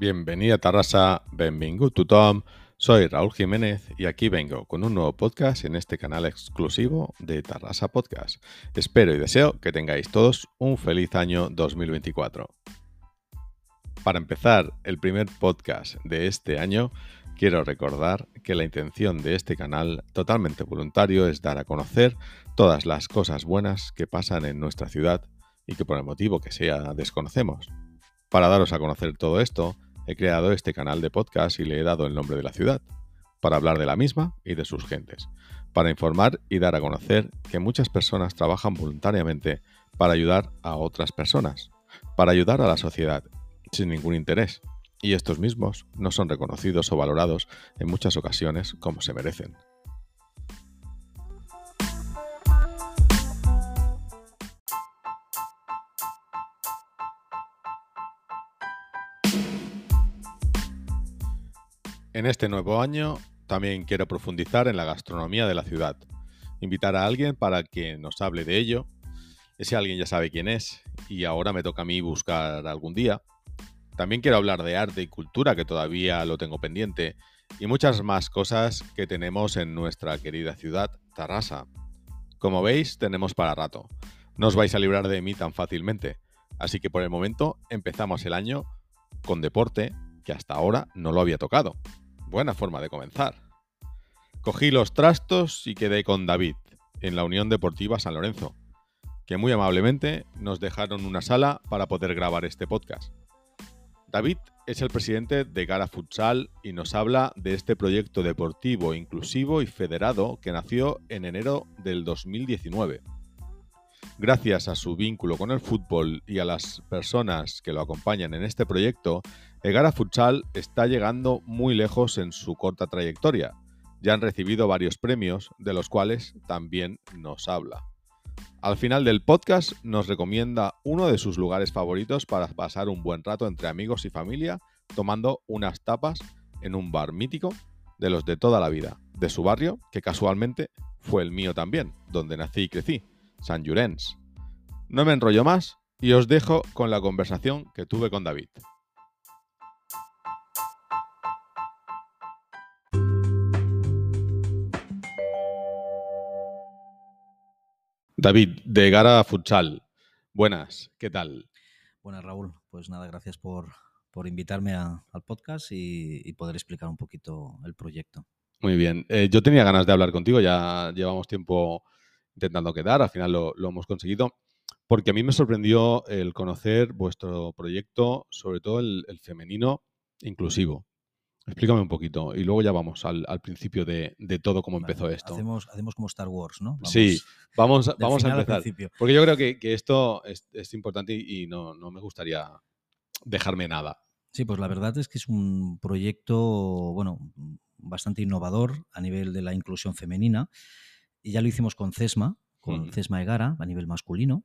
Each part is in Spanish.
Bienvenida Tarrasa, benvingut tothom. Soy Raúl Jiménez y aquí vengo con un nuevo podcast en este canal exclusivo de Tarrasa Podcast. Espero y deseo que tengáis todos un feliz año 2024. Para empezar el primer podcast de este año, quiero recordar que la intención de este canal totalmente voluntario es dar a conocer todas las cosas buenas que pasan en nuestra ciudad y que por el motivo que sea desconocemos. Para daros a conocer todo esto, he creado este canal de podcast y le he dado el nombre de la ciudad, para hablar de la misma y de sus gentes, para informar y dar a conocer que muchas personas trabajan voluntariamente para ayudar a otras personas, para ayudar a la sociedad, sin ningún interés, y estos mismos no son reconocidos o valorados en muchas ocasiones como se merecen. En este nuevo año también quiero profundizar en la gastronomía de la ciudad, invitar a alguien para que nos hable de ello. Ese alguien ya sabe quién es y ahora me toca a mí buscar algún día. También quiero hablar de arte y cultura, que todavía lo tengo pendiente, y muchas más cosas que tenemos en nuestra querida ciudad, Tarrasa. Como veis, tenemos para rato. No os vais a librar de mí tan fácilmente. Así que por el momento empezamos el año con deporte, que hasta ahora no lo había tocado. Buena forma de comenzar. Cogí los trastos y quedé con David, en la Unión Deportiva San Lorenzo, que muy amablemente nos dejaron una sala para poder grabar este podcast. David es el presidente de Gara Futsal y nos habla de este proyecto deportivo inclusivo y federado que nació en enero del 2019. Gracias a su vínculo con el fútbol y a las personas que lo acompañan en este proyecto, Egara Futsal está llegando muy lejos en su corta trayectoria. Ya han recibido varios premios, de los cuales también nos habla. Al final del podcast nos recomienda uno de sus lugares favoritos para pasar un buen rato entre amigos y familia tomando unas tapas en un bar mítico de los de toda la vida, de su barrio, que casualmente fue el mío también, donde nací y crecí, San Llorenç. No me enrollo más y os dejo con la conversación que tuve con David. David, de Gara Futsal. Buenas, ¿qué tal? Buenas, Raúl. Pues nada, gracias por, invitarme al podcast y, poder explicar un poquito el proyecto. Muy bien. Eh, yo tenía ganas de hablar contigo, ya llevamos tiempo intentando quedar, al final lo, hemos conseguido, porque a mí me sorprendió el conocer vuestro proyecto, sobre todo el femenino inclusivo. Explícame un poquito y luego ya vamos al, principio de, todo cómo empezó esto. Hacemos, hacemos como Star Wars, ¿no? sí, vamos, vamos a empezar. porque yo creo que, esto es, importante y, no, me gustaría dejarme nada. Sí, pues la verdad es que es un proyecto, bueno, bastante innovador a nivel de la inclusión femenina. Y ya lo hicimos con CESMA, con CESMA Egara, a nivel masculino,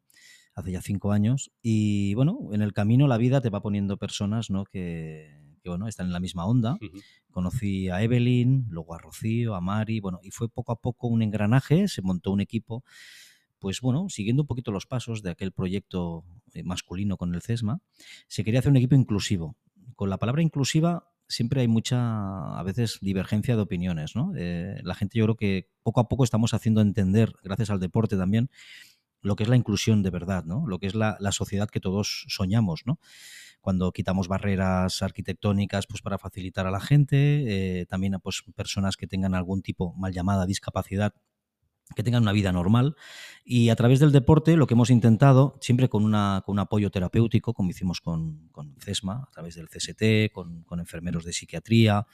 hace ya cinco años. Y bueno, en el camino la vida te va poniendo personas ¿no? que, que bueno, están en la misma onda. Conocí a Evelyn, luego a Rocío, a Mari, bueno, y fue poco a poco un engranaje, se montó un equipo, pues bueno, siguiendo un poquito los pasos de aquel proyecto eh, masculino con el CESMA, se quería hacer un equipo inclusivo. Con la palabra inclusiva siempre hay mucha, a veces, divergencia de opiniones, ¿no? Eh, la gente yo creo que poco a poco estamos haciendo entender, gracias al deporte también, lo que es la inclusión de verdad, ¿no? Lo que es la, sociedad que todos soñamos, ¿no? cuando quitamos barreras arquitectónicas pues para facilitar a la gente, eh, también a pues, personas que tengan algún tipo mal llamada discapacidad que tengan una vida normal y a través del deporte lo que hemos intentado, siempre con, una, con un apoyo terapéutico, como hicimos con, con CESMA, a través del CST, con, con, enfermeros de psiquiatría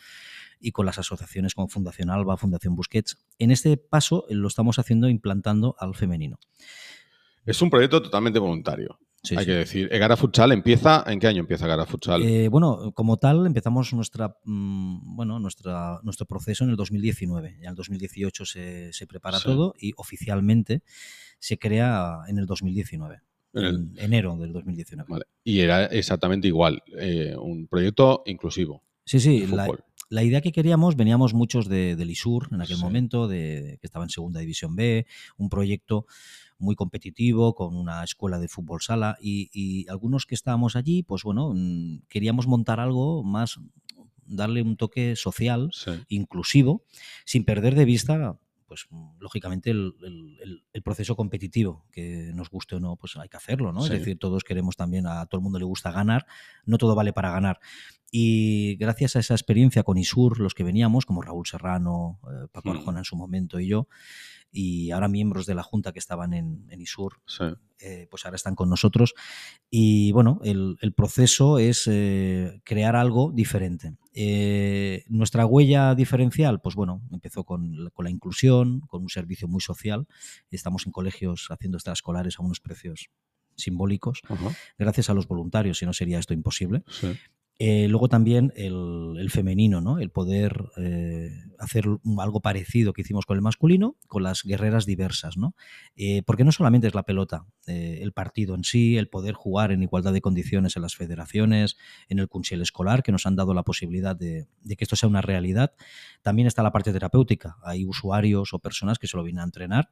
y con las asociaciones como Fundación Alba, Fundación Busquets, en este paso lo estamos haciendo implantando al femenino. Es un proyecto totalmente voluntario. Hay que decir, Egara Futsal empieza, ¿en qué año empieza Egara Futsal? Eh, bueno, como tal, empezamos nuestra, mm, bueno, nuestra, nuestro proceso en el 2019. Ya en el 2018 se, se prepara todo y oficialmente se crea en el 2019. En, enero del 2019. Y era exactamente igual, eh, un proyecto inclusivo. Sí, sí, la, idea que queríamos, veníamos muchos de, del ISUR en aquel momento, de, que estaba en Segunda División B, un proyecto muy competitivo, con una escuela de fútbol sala y, algunos que estábamos allí, pues bueno, mm, queríamos montar algo más, darle un toque social, inclusivo, sin perder de vista pues lógicamente el, proceso competitivo, que nos guste o no, pues hay que hacerlo, ¿no? Es decir, todos queremos también, a todo el mundo le gusta ganar, no todo vale para ganar. Y gracias a esa experiencia con ISUR, los que veníamos, como Raúl Serrano, eh, Paco hmm. Arjona en su momento y yo, y ahora miembros de la Junta que estaban en, ISUR, eh, pues ahora están con nosotros. Y bueno, el, proceso es eh, crear algo diferente. Eh, nuestra huella diferencial, pues bueno, empezó con, la inclusión, con un servicio muy social. Estamos en colegios haciendo extraescolares a unos precios simbólicos, gracias a los voluntarios, si no sería esto imposible. Eh, luego también el, femenino, ¿no? El poder eh, hacer algo parecido que hicimos con el masculino, con las guerreras diversas, ¿no? Eh, porque no solamente es la pelota, el partido en sí, el poder jugar en igualdad de condiciones en las federaciones, en el Consell escolar, que nos han dado la posibilidad de, de, que esto sea una realidad. También está la parte terapéutica. Hay usuarios o personas que se lo vienen a entrenar.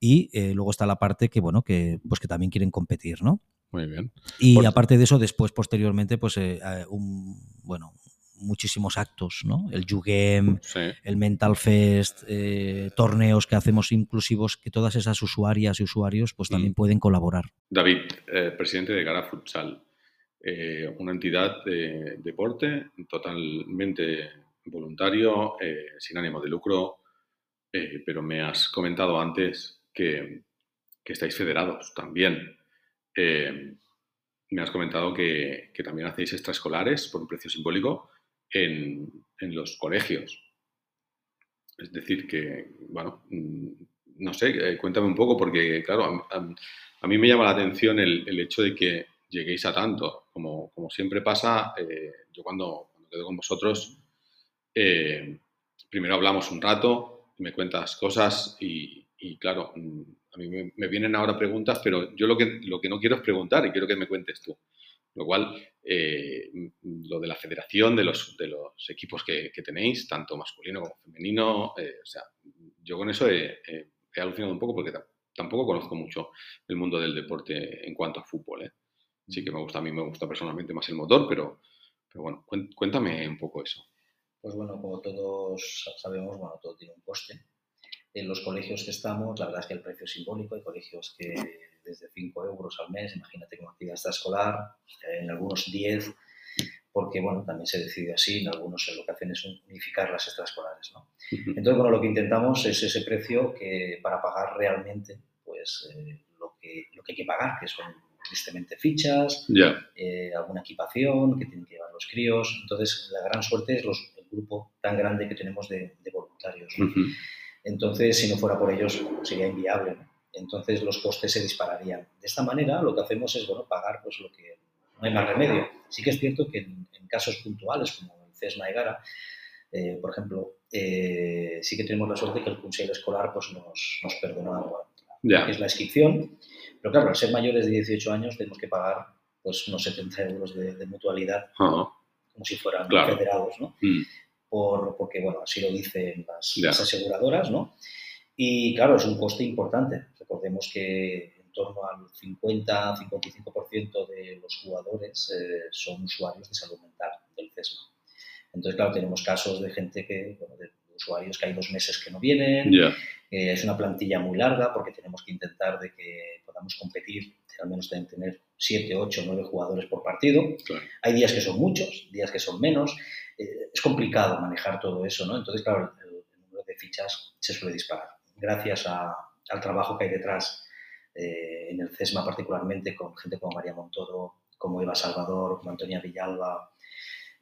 Y luego está la parte que, bueno, que, pues que también quieren competir, ¿no? Muy bien. Y aparte de eso, después, posteriormente, pues, eh, eh, un, bueno, muchísimos actos, ¿no? El Jugem, el Mental Fest, eh, torneos que hacemos inclusivos, que todas esas usuarias y usuarios pues también mm. pueden colaborar. David, presidente de Gara Futsal, una entidad de deporte totalmente voluntario, sin ánimo de lucro, pero me has comentado antes que, que estáis federados también. Eh, me has comentado que, también hacéis extraescolares por un precio simbólico en, los colegios. Es decir, que, bueno, mm, no sé, eh, cuéntame un poco, porque, claro, a, mí me llama la atención el, hecho de que lleguéis a tanto. Como, siempre pasa, eh, yo cuando, quedo con vosotros, primero hablamos un rato, me cuentas cosas y, claro, mm, a mí me, vienen ahora preguntas, pero yo lo que, lo que no quiero es preguntar y quiero que me cuentes tú. Lo cual, eh, lo de la federación, de los, de los equipos que, tenéis, tanto masculino como femenino, eh, o sea, yo con eso he, alucinado un poco porque tampoco conozco mucho el mundo del deporte en cuanto a fútbol. ¿eh? Sí que me gusta, a mí me gusta personalmente más el motor, pero, pero bueno, cuéntame un poco eso. Pues bueno, como todos sabemos, bueno, todo tiene un coste en los colegios que estamos, la verdad es que el precio es simbólico. Hay colegios que desde 5 euros al mes, imagínate como actividad extraescolar, en algunos 10, porque bueno, también se decide así, en algunos lo que hacen es unificar las extraescolares. ¿no? Entonces, bueno, lo que intentamos es ese precio que para pagar realmente pues, eh, lo, que, lo que hay que pagar, que son tristemente fichas, eh, alguna equipación que tienen que llevar los críos. Entonces, la gran suerte es los, el grupo tan grande que tenemos de, voluntarios. Entonces, si no fuera por ellos, sería inviable. Entonces, los costes se dispararían. De esta manera, lo que hacemos es bueno, pagar pues, lo que no hay más remedio. Sí que es cierto que en, casos puntuales, como el CESMA y Gara, eh, por ejemplo, eh, sí que tenemos la suerte que el Consejo Escolar pues, nos, nos perdona que es la inscripción. Pero claro, al ser mayores de 18 años tenemos que pagar pues, unos 70 euros de, mutualidad, como si fueran federados. ¿no? Mm por, porque, bueno, así lo dicen las, aseguradoras, ¿no? Y claro, es un coste importante. Recordemos que en torno al 50-55% de los jugadores eh, son usuarios de salud mental del CESMA. Entonces, claro, tenemos casos de gente que, bueno, de usuarios que hay dos meses que no vienen. Eh, es una plantilla muy larga porque tenemos que intentar de que podamos competir, al menos deben tener 7, 8, 9 jugadores por partido. Hay días que son muchos, días que son menos. Eh, es complicado manejar todo eso, ¿no? Entonces, claro, el, número de fichas se suele disparar. Gracias al trabajo que hay detrás, eh, en el CESMA particularmente, con gente como María Montoro, como Eva Salvador, como Antonia Villalba.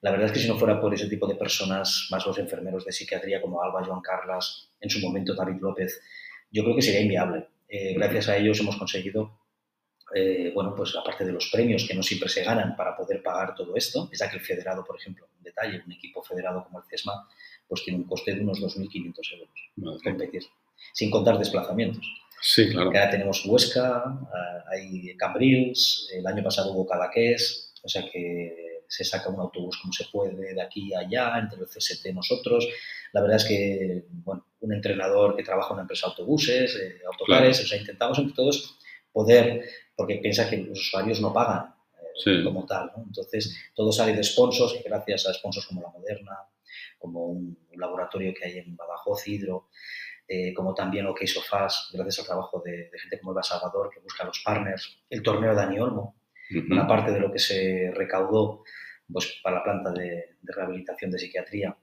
La verdad es que si no fuera por ese tipo de personas, más los enfermeros de psiquiatría como Alba, Joan Carlas, en su momento David López, yo creo que sería inviable. Eh, gracias a ellos hemos conseguido eh, bueno, pues aparte de los premios que no siempre se ganan para poder pagar todo esto, es que el federado, por ejemplo, en detalle, un equipo federado como el CESMA, pues tiene un coste de unos 2.500 euros competir, sin contar desplazamientos. Sí, claro. ahora tenemos Huesca, eh, hay Cambrils, el año pasado hubo Cadaqués, o sea que se saca un autobús como se puede de aquí a allá, entre el CST nosotros. La verdad es que, bueno, un entrenador que trabaja en una empresa de autobuses, eh, autocares, o sea, intentamos entre todos poder, porque piensa que los usuarios no pagan eh, como tal, ¿no? Entonces, todo sale de sponsors, gracias a sponsors como La Moderna, como un, laboratorio que hay en Badajoz, Hidro, eh, como también OK Sofás, gracias al trabajo de, gente como Eva Salvador, que busca los partners, el torneo de Dani Olmo, una parte de lo que se recaudó pues, para la planta de, rehabilitación de psiquiatría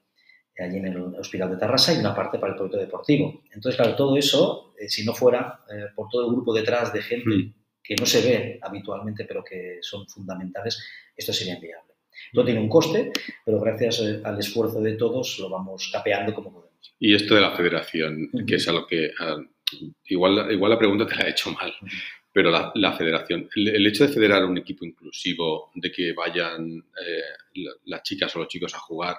eh, allí en el Hospital de Tarrasa y una parte para el proyecto deportivo. Entonces, claro, todo eso, eh, si no fuera por todo el grupo detrás de gente que no se ve habitualmente, pero que son fundamentales, esto sería inviable. No tiene un coste, pero gracias al esfuerzo de todos lo vamos capeando como podemos. Y esto de la federación, que es algo que ah, igual, igual la pregunta te la he hecho mal, pero la, federación, el, hecho de federar un equipo inclusivo, de que vayan eh, las chicas o los chicos a jugar,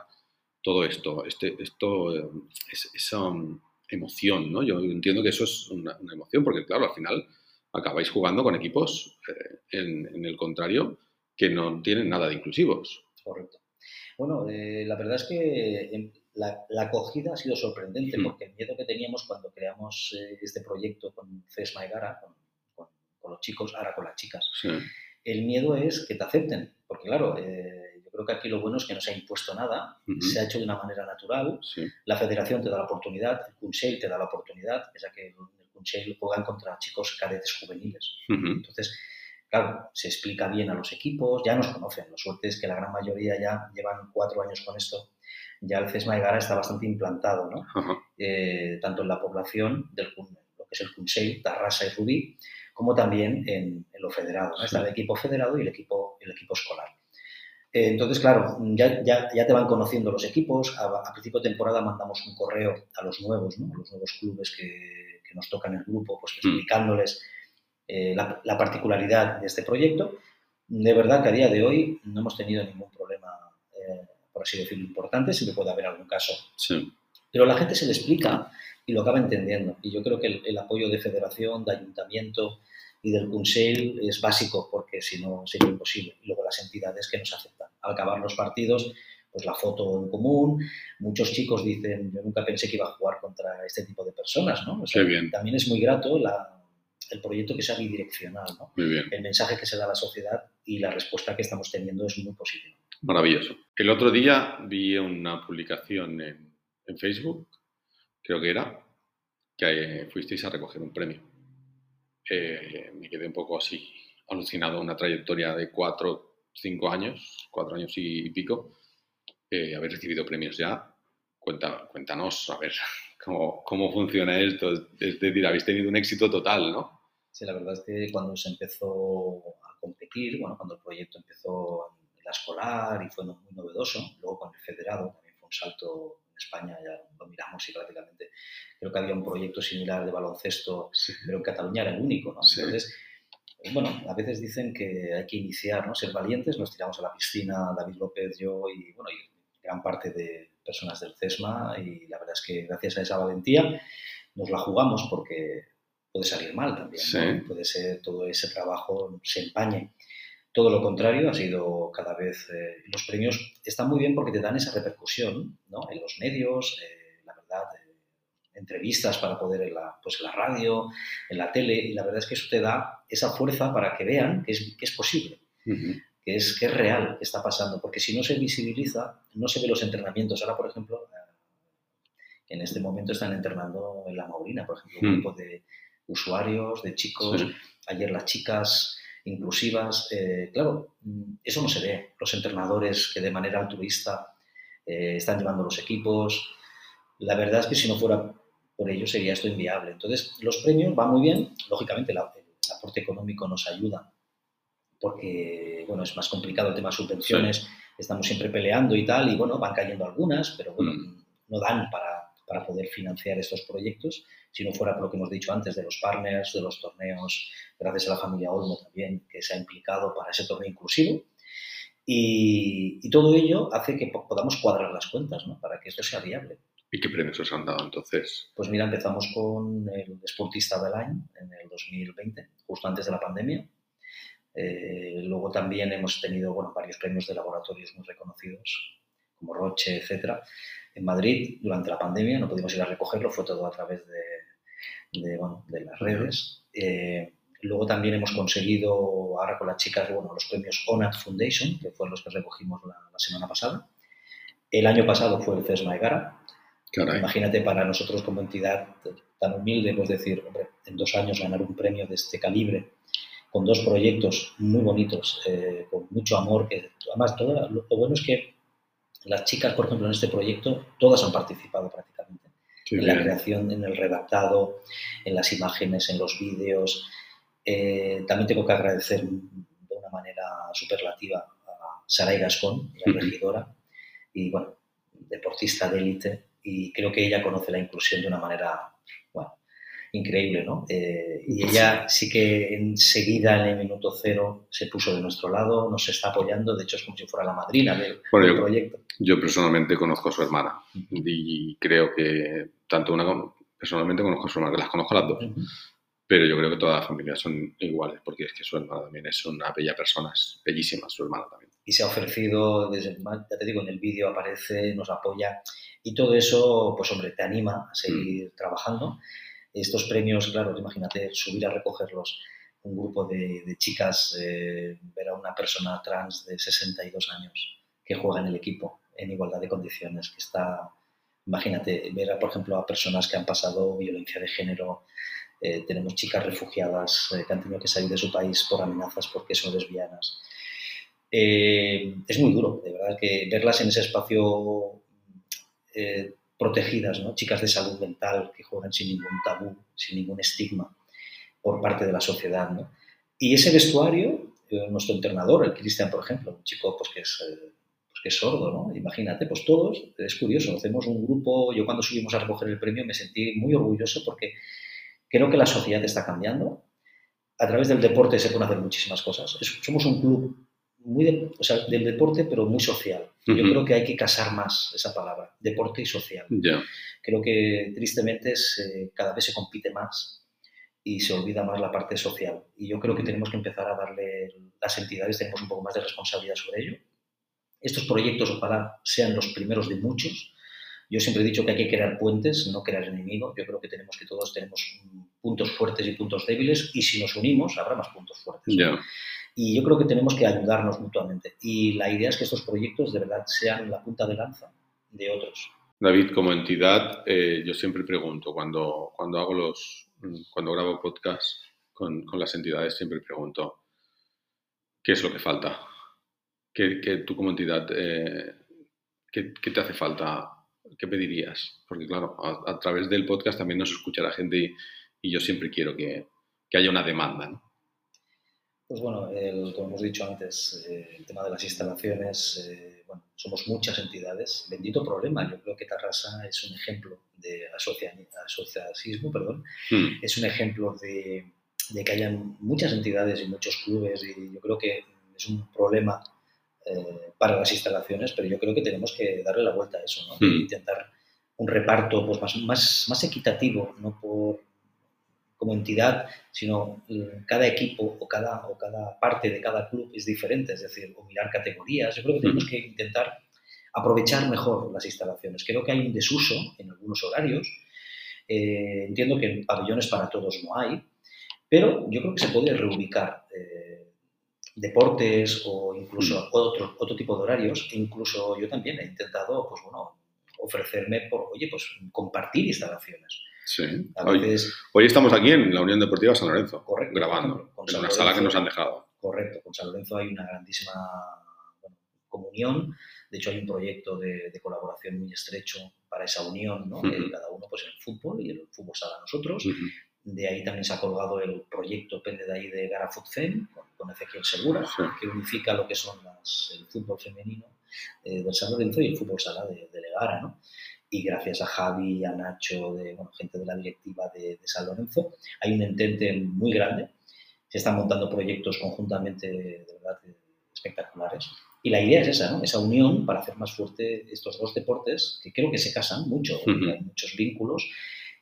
todo esto, este, esto eh, es, esa um, emoción, ¿no? Yo entiendo que eso es una, emoción, porque claro, al final acabáis jugando con equipos eh, en, en, el contrario que no tienen nada de inclusivos. Correcto. Bueno, la verdad es que la, acogida ha sido sorprendente mm. porque el miedo que teníamos cuando creamos eh, este proyecto con Fesma y Gara, con, los chicos, ahora con las chicas, el miedo es que te acepten, porque claro, eh, yo creo que aquí lo bueno es que no se ha impuesto nada, se ha hecho de una manera natural, la federación te da la oportunidad, el Kunsei te da la oportunidad, ya que el, el Kunsei juegan contra chicos cadetes juveniles. Entonces, claro, se explica bien a los equipos, ya nos conocen, la suerte es que la gran mayoría ya llevan cuatro años con esto ya el CESMA de Gara está bastante implantado, ¿no? Eh, tanto en la población del lo que es el Consell, Tarrasa y Rubí, como también en, lo federado. Está el equipo federado y el equipo, el equipo escolar. Eh, entonces, claro, ya, ya, ya, te van conociendo los equipos. A, principio de temporada mandamos un correo a los nuevos, ¿no? a los nuevos clubes que, que nos tocan el grupo, pues mm. explicándoles eh, la, la, particularidad de este proyecto. De verdad que a día de hoy no hemos tenido ningún problema por así decirlo, importante, siempre puede haber algún caso. Sí. Pero la gente se le explica y lo acaba entendiendo. Y yo creo que el, apoyo de federación, de ayuntamiento y del Consell es básico porque si no sería imposible. Y luego las entidades que nos aceptan. Al acabar los partidos, pues la foto en común. Muchos chicos dicen, yo nunca pensé que iba a jugar contra este tipo de personas, ¿no? bien. También es muy grato el proyecto que sea bidireccional, ¿no? El mensaje que se da a la sociedad y la respuesta que estamos teniendo es muy positiva. Maravilloso. El otro día vi una publicación en, Facebook, creo que era, que fuisteis a recoger un premio. Eh, me quedé un poco así alucinado, una trayectoria de cuatro, cinco años, cuatro años y pico, eh, haber recibido premios ya. Cuenta, cuéntanos, a ver, cómo, cómo funciona esto. Es decir, habéis tenido un éxito total, ¿no? Sí, la verdad es que cuando se empezó a competir, bueno, cuando el proyecto empezó la escolar y fue muy novedoso. Luego con el federado también fue un salto en España, ya lo miramos y prácticamente creo que había un proyecto similar de baloncesto, pero en Cataluña era el único. ¿no? Entonces, eh, bueno, a veces dicen que hay que iniciar, ¿no? ser valientes, nos tiramos a la piscina, David López, yo y, bueno, y gran parte de personas del CESMA y la verdad es que gracias a esa valentía nos la jugamos porque puede salir mal también, puede ser todo ese trabajo se empañe. Todo lo contrario, ha sido cada vez... Eh, los premios están muy bien porque te dan esa repercusión ¿no? en los medios, eh, la verdad, eh, entrevistas para poder en la, pues la radio, en la tele, y la verdad es que eso te da esa fuerza para que vean que es, que es posible, que, es, que es real, que está pasando, porque si no se visibiliza, no se ve los entrenamientos. Ahora, por ejemplo, en este momento están entrenando en la Maurina, por ejemplo, un mm. grupo de usuarios, de chicos. Ayer las chicas inclusivas. Eh, claro, mm, eso no se ve. Los entrenadores que de manera altruista eh, están llevando los equipos. La verdad es que si no fuera por ello sería esto inviable. Entonces, los premios van muy bien. Lógicamente, el aporte económico nos ayuda porque, bueno, es más complicado el tema de subvenciones. Estamos siempre peleando y tal, y bueno, van cayendo algunas, pero bueno, mm. no dan para, para poder financiar estos proyectos si no fuera por lo que hemos dicho antes de los partners, de los torneos, gracias a la familia Olmo también, que se ha implicado para ese torneo inclusivo. Y, todo ello hace que podamos cuadrar las cuentas, ¿no? Para que esto sea viable. ¿Y qué premios os han dado entonces? Pues mira, empezamos con el Sportista del Año en el 2020, justo antes de la pandemia. Eh, luego también hemos tenido bueno, varios premios de laboratorios muy reconocidos, como Roche, etcétera. en Madrid durante la pandemia, no pudimos ir a recogerlo, fue todo a través de, bueno, de las redes. Eh, luego también hemos conseguido, ahora con las chicas, bueno, los premios ONAT Foundation, que fueron los que recogimos la, semana pasada. El año pasado fue el CESMA Egara. Imagínate para nosotros como entidad tan humilde, pues decir, hombre, en dos años ganar un premio de este calibre, con dos proyectos muy bonitos, eh, con mucho amor, que además todo, lo bueno es que las chicas, por ejemplo, en este proyecto, todas han participado prácticamente. en la creación, en el redactado, en las imágenes, en los vídeos. Eh, también tengo que agradecer de una manera superlativa a Saray Gascón, la regidora, y bueno, deportista de élite, y creo que ella conoce la inclusión de una manera increíble, ¿no? Eh, y ella sí que enseguida, en el minuto cero, se puso de nuestro lado, nos está apoyando, de hecho es como si fuera la madrina del, proyecto. Yo personalmente conozco a su hermana y creo que tanto una, personalmente conozco a su hermana, las conozco a las dos, pero yo creo que todas las familias son iguales, porque es que su hermana también es una bella persona, es bellísima su hermana también. Y se ha ofrecido, desde, ya te digo, en el vídeo aparece, nos apoya, y todo eso, pues hombre, te anima a seguir mm. trabajando. Estos premios, claro, imagínate subir a recogerlos, un grupo de, chicas, eh, ver a una persona trans de 62 años que juega en el equipo en igualdad de condiciones, que está, imagínate, ver, a, por ejemplo, a personas que han pasado violencia de género, eh, tenemos chicas refugiadas eh, que han tenido que salir de su país por amenazas porque son lesbianas. es muy duro, de verdad, que verlas en ese espacio protegidas, ¿no? chicas de salud mental que juegan sin ningún tabú, sin ningún estigma por parte de la sociedad. ¿no? Y ese vestuario, eh, nuestro entrenador, el Cristian, por ejemplo, un chico pues, que, es, eh, pues, que es sordo, ¿no? imagínate, pues todos, es curioso, hacemos un grupo, yo cuando subimos a recoger el premio me sentí muy orgulloso porque creo que la sociedad está cambiando. A través del deporte se pueden hacer muchísimas cosas. somos un club muy o sea, del deporte, pero muy social. Yo creo que hay que casar más esa palabra, deporte y social. Creo que tristemente cada vez se compite más y se olvida más la parte social. Y yo creo que tenemos que empezar a darle, las entidades tenemos un poco más de responsabilidad sobre ello. Estos proyectos ojalá sean los primeros de muchos. Yo siempre he dicho que hay que crear puentes, no crear enemigos. Yo creo que tenemos que todos tenemos puntos fuertes y puntos débiles y si nos unimos habrá más puntos fuertes. Y yo creo que tenemos que ayudarnos mutuamente. Y la idea es que estos proyectos de verdad sean la punta de lanza de otros. David, como entidad, eh, yo siempre pregunto, cuando, cuando hago los, cuando grabo podcast con, con las entidades, siempre pregunto, ¿qué es lo que falta? ¿Qué, qué tú como entidad, eh, ¿qué, ¿qué, te hace falta? ¿Qué pedirías? Porque claro, a, través del podcast también nos escucha la gente y, y yo siempre quiero que, que haya una demanda, ¿no? Pues bueno, como hemos dicho antes, eh, el tema de las instalaciones, eh, bueno, somos muchas entidades. Bendito problema. Yo creo que Tarrasa es un ejemplo de asociacismo, perdón. Hmm. Es un ejemplo de, que hayan muchas entidades y muchos clubes y yo creo que es un problema eh, para las instalaciones, pero yo creo que tenemos que darle la vuelta a eso, ¿no? Hmm. Intentar un reparto pues, más, más, más equitativo, no por como entidad, sino mm, cada equipo o cada, o cada parte de cada club es diferente, es decir, o mirar categorías. Yo creo que tenemos que intentar aprovechar mejor las instalaciones. Creo que hay un desuso en algunos horarios. Eh, entiendo que pabellones para todos no hay, pero yo creo que se puede reubicar eh, deportes o incluso mm. otro, otro tipo de horarios. incluso yo también he intentado, pues bueno, ofrecerme por, oye, pues compartir instalaciones. Sí. Hoy, estamos aquí en la Unión Deportiva San Lorenzo, grabando, en una sala que nos han dejado. Correcto, con San Lorenzo hay una grandísima comunión. De hecho, hay un proyecto de, colaboración muy estrecho para esa unión, ¿no? cada uno pues en el fútbol y el fútbol sala nosotros. De ahí también se ha colgado el proyecto, depende de ahí, de Gara Fem, con, Ezequiel Segura, que unifica lo que son el fútbol femenino eh, del San Lorenzo y el fútbol sala de, de Legara, ¿no? Y gracias a Javi, a Nacho, de, gente de la directiva de, San Lorenzo, hay un entente muy grande. Se están montando proyectos conjuntamente de verdad espectaculares. Y la idea es esa, ¿no? esa unión para hacer más fuerte estos dos deportes que creo que se casan mucho, hay muchos vínculos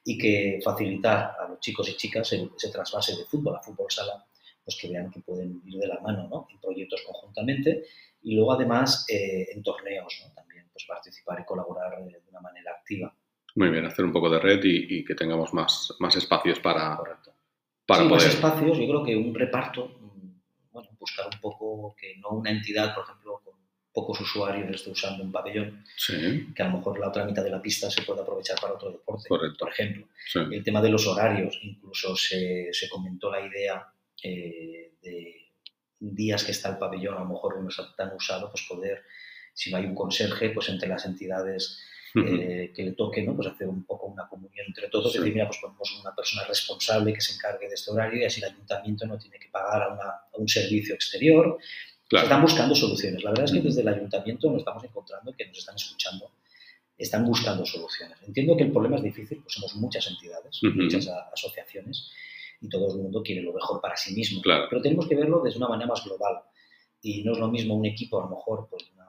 y que facilitar a los chicos y chicas ese trasvase de fútbol a fútbol sala, pues que vean que pueden ir de la mano ¿no? en proyectos conjuntamente y luego además eh, en torneos ¿no? Pues participar y colaborar de una manera activa. Muy bien, hacer un poco de red y, que tengamos más, más espacios para, Correcto. para sí, poder. más espacios, yo creo que un reparto, mm, bueno, buscar un poco que no una entidad, por ejemplo, con pocos usuarios esté usando un pabellón, Sí, que a lo mejor la otra mitad de la pista se puede aprovechar para otro deporte, Correcto. por ejemplo. sí. El tema de los horarios, incluso se, se comentó la idea eh, de días que está el pabellón, a lo mejor no está tan usado, pues poder, si no hay un conserje, pues entre las entidades eh, que le toque, ¿no? Pues hacer un poco una comunión entre todos, Sí. decir, mira, pues ponemos una persona responsable que se encargue de este horario y así el ayuntamiento no tiene que pagar a, una- a un servicio exterior. Se Claro. están buscando soluciones. La verdad es que desde el ayuntamiento nos estamos encontrando que nos están escuchando, están buscando soluciones. Entiendo que el problema es difícil, pues somos muchas entidades, Ujú. muchas a- asociaciones y todo el mundo quiere lo mejor para sí mismo. Claro. Pero tenemos que verlo desde una manera más global. Y no es lo mismo un equipo, a lo mejor, pues una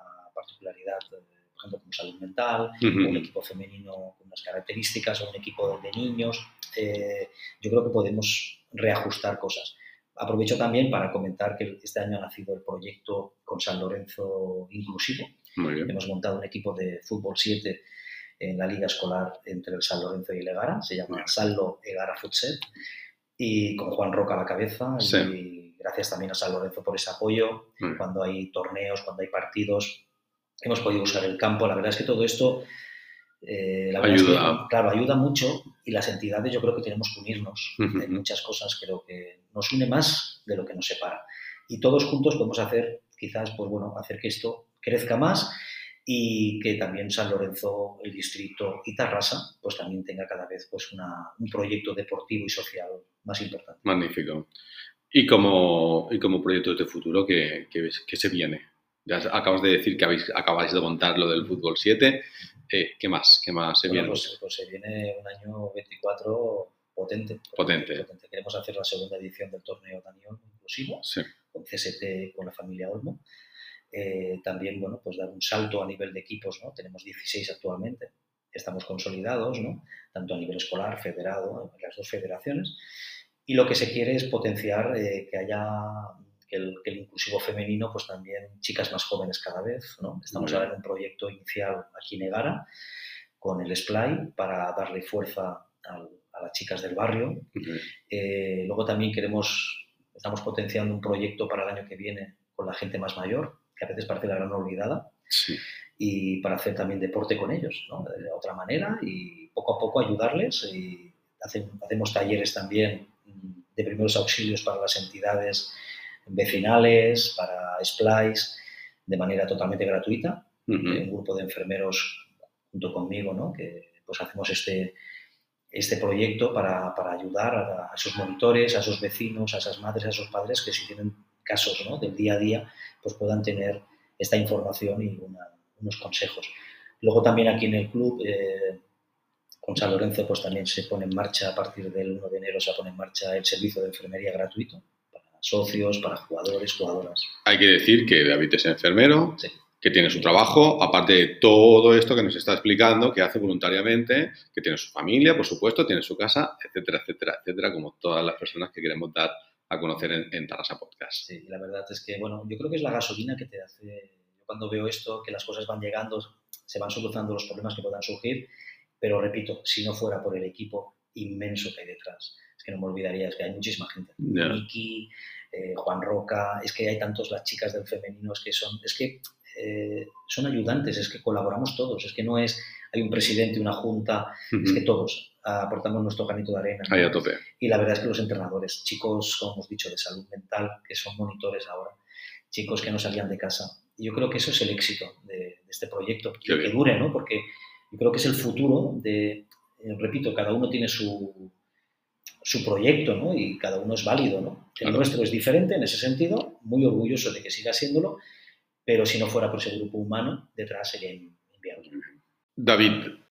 particularidad, eh, por ejemplo, como salud mental, Ujú. o un equipo femenino con unas características, o un equipo de niños. Eh, yo creo que podemos reajustar cosas. Aprovecho también para comentar que este año ha nacido el proyecto con San Lorenzo Inclusivo. Muy bien. Hemos montado un equipo de fútbol 7 en la liga escolar entre el San Lorenzo y el Egara. Se llama Bien. Sallo Egara Futset. Y con Juan Roca a la cabeza. Sí. Y gracias también a San Lorenzo por ese apoyo. Cuando hay torneos, cuando hay partidos, hemos podido usar el campo. La verdad es que todo esto eh, la verdad es que, Ayuda. claro, ayuda mucho y las entidades yo creo que tenemos que unirnos en muchas cosas. Creo que nos une más de lo que nos separa. Y todos juntos podemos hacer, quizás, pues bueno, hacer que esto crezca más y que también San Lorenzo, el distrito y Tarrasa, pues también tenga cada vez pues una, un proyecto deportivo y social más importante. Magnífico. Y como, y como proyectos de futuro, ¿qué, qué, ves- qué se viene? Ya acabas de decir que habéis, acabáis de montar lo del fútbol 7. Eh, ¿Qué más? ¿Qué más se Bueno, viene? pues, pues se viene un año 24 potente, Potente. Queremos hacer la segunda edición del torneo Daniel inclusivo Sí. con CST, con la familia Olmo. Eh, también, bueno, pues dar un salto a nivel de equipos, ¿no? Tenemos 16 actualmente, estamos consolidados, ¿no? Tanto a nivel escolar, federado, en las dos federaciones. Y lo que se quiere es potenciar eh, que haya el, el inclusivo femenino, pues también chicas más jóvenes cada vez, ¿no? Estamos ahora en un proyecto inicial aquí en Egara con el SPLY para darle fuerza al- a las chicas del barrio, eh, luego también queremos, estamos potenciando un proyecto para el año que viene con la gente más mayor, que a veces parece la gran olvidada, Sí. y para hacer también deporte con ellos, ¿no? de otra manera, y poco a poco ayudarles. Y hacemos talleres también mm, de primeros auxilios para las entidades vecinales, para SPLICE, de manera totalmente gratuita. Ujú. un grupo de enfermeros junto conmigo, ¿no? que pues hacemos este, este proyecto para, para ayudar a, a esos monitores, a esos vecinos, a esas madres, a esos padres que si tienen casos ¿no? del día a día, pues puedan tener esta información y una- unos consejos. Luego también aquí en el club, eh, con San Lorenzo, pues también se pone en marcha, a partir del 1 de enero se pone en marcha el servicio de enfermería gratuito socios, para jugadores, jugadoras. Hay que decir que David es enfermero, Sí. que tiene su trabajo, aparte de todo esto que nos está explicando, que hace voluntariamente, que tiene su familia, por supuesto, tiene su casa, etcétera, etcétera, etcétera, como todas las personas que queremos dar a conocer en, en Tarrasa Podcast. Sí, la verdad es que, bueno, yo creo que es la gasolina que te hace, yo cuando veo esto, que las cosas van llegando, se van solucionando los problemas que puedan surgir, pero repito, si no fuera por el equipo inmenso que hay detrás, es que no me olvidaría, es que hay muchísima gente. Ya. Miki, eh, Juan Roca, es que hay tantos las chicas del femenino, es que son, es que eh, son ayudantes, es que colaboramos todos, es que no es, hay un presidente, una junta, es que todos aportamos nuestro granito de arena. Ahí a tope. Y la verdad es que los entrenadores, chicos, como hemos dicho, de salud mental, que son monitores ahora, chicos que no salían de casa. Y yo creo que eso es el éxito de, de este proyecto, que, que dure, ¿no? Porque yo creo que es el futuro de, eh, repito, cada uno tiene su, su proyecto, ¿no? Y cada uno es válido, ¿no? El Claro. nuestro es diferente en ese sentido, muy orgulloso de que siga siéndolo, pero si no fuera por ese grupo humano, detrás sería in- inviable. David,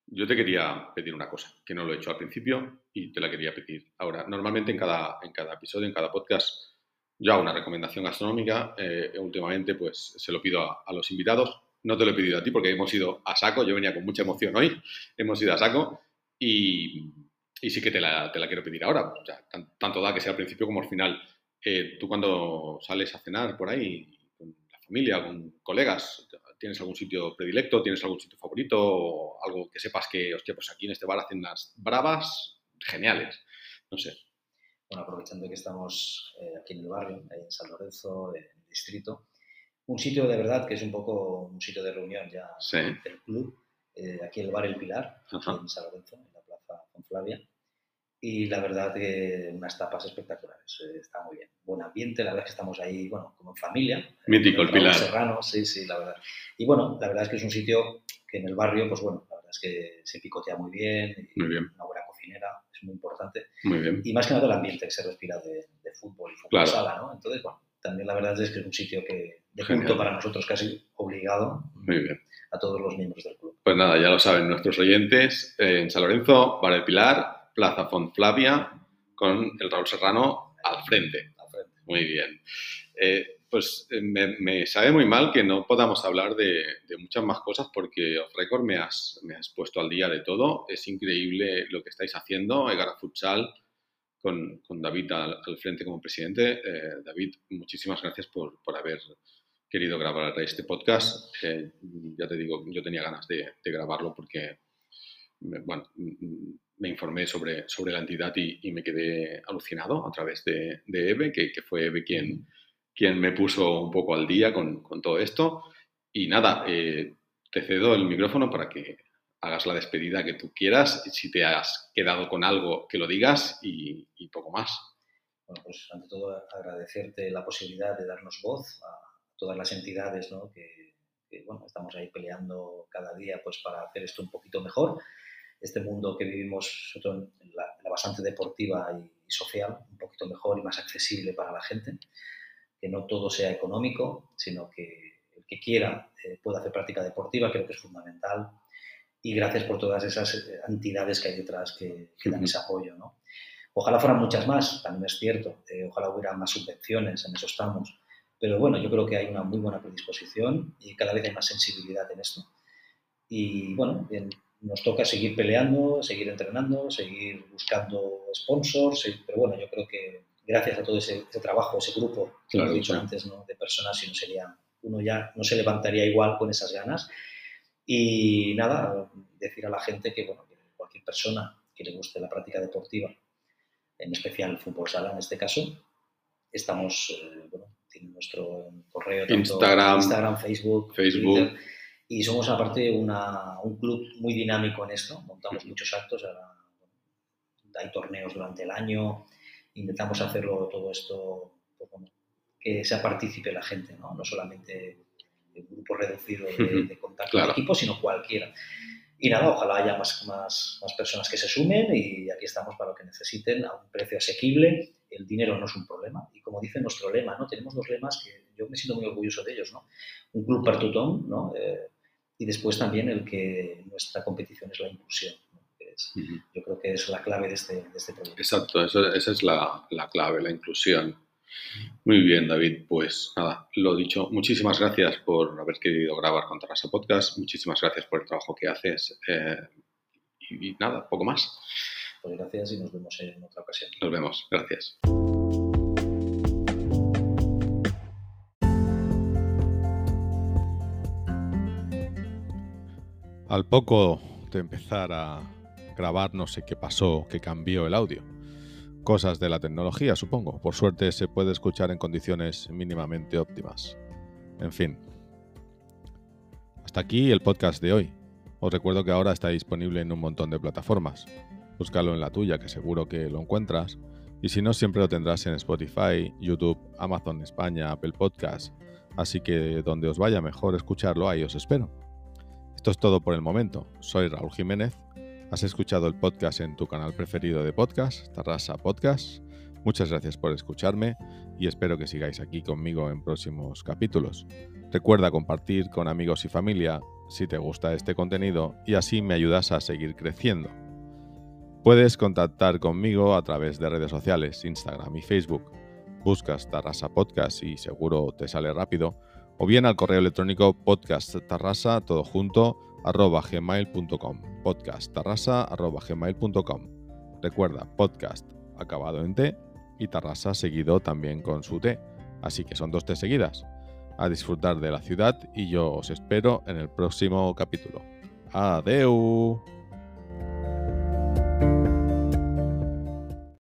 yo te quería pedir una cosa, que no lo he hecho al principio y te la quería pedir ahora. Normalmente en cada, en cada episodio, en cada podcast, yo hago una recomendación gastronómica. eh, últimamente, pues se lo pido a, a los invitados. No te lo he pedido a ti porque hemos ido a saco. Yo venía con mucha emoción hoy. Hemos ido a saco y, y sí que te la, te la quiero pedir ahora. O sea, tan- tanto da que sea al principio como al final. Eh, tú cuando sales a cenar por ahí con la familia, con colegas, ¿Tienes algún sitio predilecto? ¿Tienes algún sitio favorito? O algo que sepas que, hostia, pues aquí en este bar hacen unas bravas geniales. No sé. Bueno, aprovechando que estamos eh, aquí en el barrio, en San Lorenzo, en el distrito, un sitio de verdad que es un poco un sitio de reunión ya del club, eh, aquí el bar El Pilar, en San Lorenzo, en plaza Flavia y la verdad que unas tapas espectaculares, eh, está muy bien. Buen ambiente, la verdad es que estamos ahí, bueno, como en familia. Mítico, el Pilar. Serrano, sí, sí, la verdad. Y bueno, la verdad es que es un sitio que en el barrio, pues bueno, la verdad es que se picotea muy bien, y muy bien. una buena cocinera, es muy importante. Muy bien. Y más que nada el ambiente que se respira de, fútbol y fútbol sala, ¿no? Entonces, bueno, también la verdad es que es un sitio que de culto para nosotros casi obligado muy bien. a todos los miembros del club. Pues nada, ya lo saben nuestros oyentes, eh, en San Lorenzo, Bar el Pilar, Plaza Flavia con el Raúl Serrano al frente. Muy bien. Eh, pues eh, me, sabe muy mal que no podamos hablar de, muchas más cosas porque off record me has, me has puesto al día de todo. Es increíble lo que estáis haciendo, Egara Futsal, con, David al, frente como presidente. Eh, David, muchísimas gracias por, haber querido grabar este podcast. ya te digo, yo tenía ganas de, de grabarlo porque, bueno, me informé sobre, sobre la entidad y, me quedé alucinado a través de, de Eve, que, fue Eve quien, quien me puso un poco al día con, todo esto. Y nada, eh, te cedo el micrófono para que hagas la despedida que tú quieras, si te has quedado con algo, que lo digas y, poco más. Bueno, pues ante todo agradecerte la posibilidad de darnos voz a todas las entidades que, que bueno, estamos ahí peleando cada día pues, para hacer esto un poquito mejor este mundo que vivimos, sobre en la, bastante deportiva y, social, un poquito mejor y más accesible para la gente, que no todo sea económico, sino que el que quiera eh, pueda hacer práctica deportiva, creo que es fundamental. Y gracias por todas esas eh, entidades que hay detrás que, dan ese apoyo. ¿no? Ojalá fueran muchas más, también es cierto. Eh, ojalá hubiera más subvenciones, en eso estamos. Pero bueno, yo creo que hay una muy buena predisposición y cada vez hay más sensibilidad en esto. Y bueno, nos toca seguir peleando, seguir entrenando, seguir buscando sponsors, pero bueno, yo creo que gracias a todo ese, trabajo, ese grupo que hemos dicho antes, ¿no? de personas, si no sería, uno ya no se levantaría igual con esas ganas. Y nada, decir a la gente que, bueno, cualquier persona que le guste la práctica deportiva, en especial el fútbol sala en este caso, estamos, eh, bueno, nuestro correo, Instagram, Instagram Facebook, Facebook. Twitter, y somos aparte una, un club muy dinámico en esto, montamos muchos actos, hay torneos durante el año, intentamos hacerlo todo esto, pues que sea partícipe la gente, no, no solamente un grupo reducido de, de contacto de equipo, sino cualquiera. Y nada, ojalá haya más, más, más personas que se sumen y aquí estamos para lo que necesiten a un precio asequible. El dinero no es un problema. Y como dice nuestro lema, ¿no? tenemos dos lemas que yo me siento muy orgulloso de ellos. ¿no? Un club tothom, ¿no? Eh, y después también el que nuestra competición es la inclusión. Yo creo que es la clave de este, de este proyecto. Exacto, esa es la, la, clave, la inclusión. Muy bien, David. Pues nada, lo dicho, muchísimas gracias por haber querido grabar con Tarrasa Podcast. Muchísimas gracias por el trabajo que haces. Eh, y, y nada, poco más. Pues gracias y nos vemos en otra ocasión. Nos vemos, gracias. Al poco de empezar a grabar, no sé qué pasó, que cambió el audio. Cosas de la tecnología, supongo. Por suerte se puede escuchar en condiciones mínimamente óptimas. En fin. Hasta aquí el podcast de hoy. Os recuerdo que ahora está disponible en un montón de plataformas. Búscalo en la tuya, que seguro que lo encuentras. Y si no, siempre lo tendrás en Spotify, YouTube, Amazon España, Apple Podcasts. Así que donde os vaya mejor escucharlo, ahí os espero. Esto es todo por el momento. Soy Raúl Jiménez. Has escuchado el podcast en tu canal preferido de podcast, Tarrasa Podcast. Muchas gracias por escucharme y espero que sigáis aquí conmigo en próximos capítulos. Recuerda compartir con amigos y familia si te gusta este contenido y así me ayudas a seguir creciendo. Puedes contactar conmigo a través de redes sociales, Instagram y Facebook. Buscas Tarrasa Podcast y seguro te sale rápido o bien al correo electrónico podcasttarrasa, todo junto, arroba gmail.com. Podcasttarrasa, arroba gmail.com. Recuerda, podcast acabado en T y Tarrasa seguido también con su T, así que son dos T seguidas. a disfrutar de la ciudad y yo os espero en el próximo capítulo. Adeu.